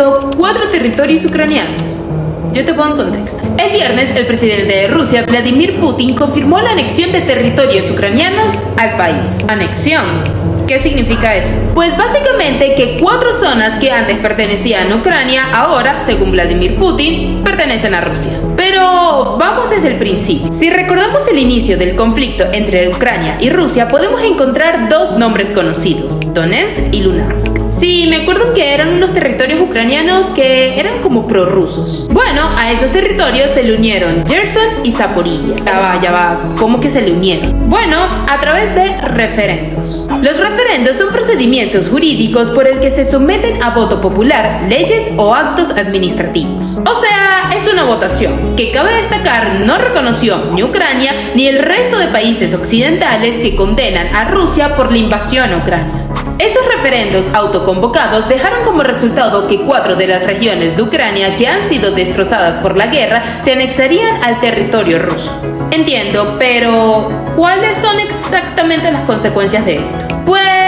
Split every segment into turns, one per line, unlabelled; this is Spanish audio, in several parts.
anexó cuatro territorios ucranianos. Yo te pongo en contexto. El viernes, el presidente de Rusia, Vladimir Putin, confirmó la anexión de territorios ucranianos al país. Anexión. ¿Qué significa eso? Pues básicamente que cuatro zonas que antes pertenecían a Ucrania, ahora, según Vladimir Putin, pertenecen a Rusia. Pero vamos desde el principio. Si recordamos el inicio del conflicto entre Ucrania y Rusia, podemos encontrar dos nombres conocidos, Donetsk y Luhansk. Acuerdo que eran unos territorios ucranianos que eran como prorrusos. Bueno, a esos territorios se le unieron Gerson y Zaporilla. Ya va, ya va, ¿cómo que se le unieron? Bueno, a través de referendos. Los referendos son procedimientos jurídicos por el que se someten a voto popular leyes o actos administrativos. O sea, es una votación que cabe destacar no reconoció ni Ucrania ni el resto de países occidentales que condenan a Rusia por la invasión a Ucrania. Estos referendos autoconvocados dejaron como resultado que cuatro de las regiones de Ucrania que han sido destrozadas por la guerra se anexarían al territorio ruso. Entiendo, pero ¿cuáles son exactamente las consecuencias de esto? Pues.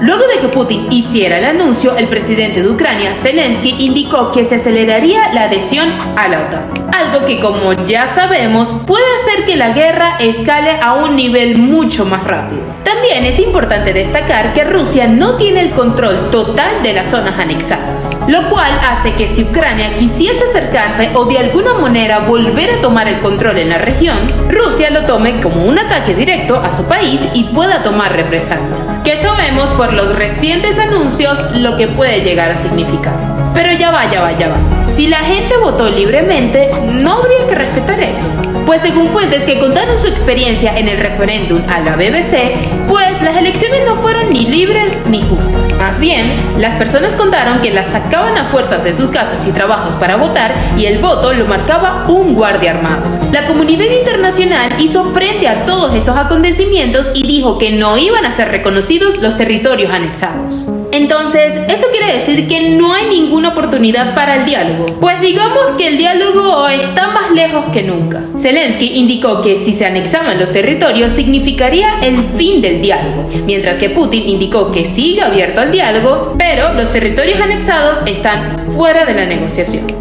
Luego de que Putin hiciera el anuncio, el presidente de Ucrania, Zelensky, indicó que se aceleraría la adhesión a la OTAN algo que como ya sabemos puede hacer que la guerra escale a un nivel mucho más rápido. También es importante destacar que Rusia no tiene el control total de las zonas anexadas, lo cual hace que si Ucrania quisiese acercarse o de alguna manera volver a tomar el control en la región, Rusia lo tome como un ataque directo a su país y pueda tomar represalias, que sabemos por los recientes anuncios lo que puede llegar a significar. Pero ya va, ya va, ya va. Si la gente votó libremente, no habría Pues según fuentes que contaron su experiencia en el referéndum a la BBC, pues las elecciones no fueron ni libres ni justas. Más bien, las personas contaron que las sacaban a fuerzas de sus casas y trabajos para votar y el voto lo marcaba un guardia armado. La comunidad internacional hizo frente a todos estos acontecimientos y dijo que no iban a ser reconocidos los territorios anexados. Entonces, eso quiere decir que no hay ninguna oportunidad para el diálogo. Pues digamos que el diálogo está más lejos que nunca. Zelensky indicó que si se anexaban los territorios significaría el fin del diálogo, mientras que Putin indicó que sigue abierto al diálogo, pero los territorios anexados están fuera de la negociación.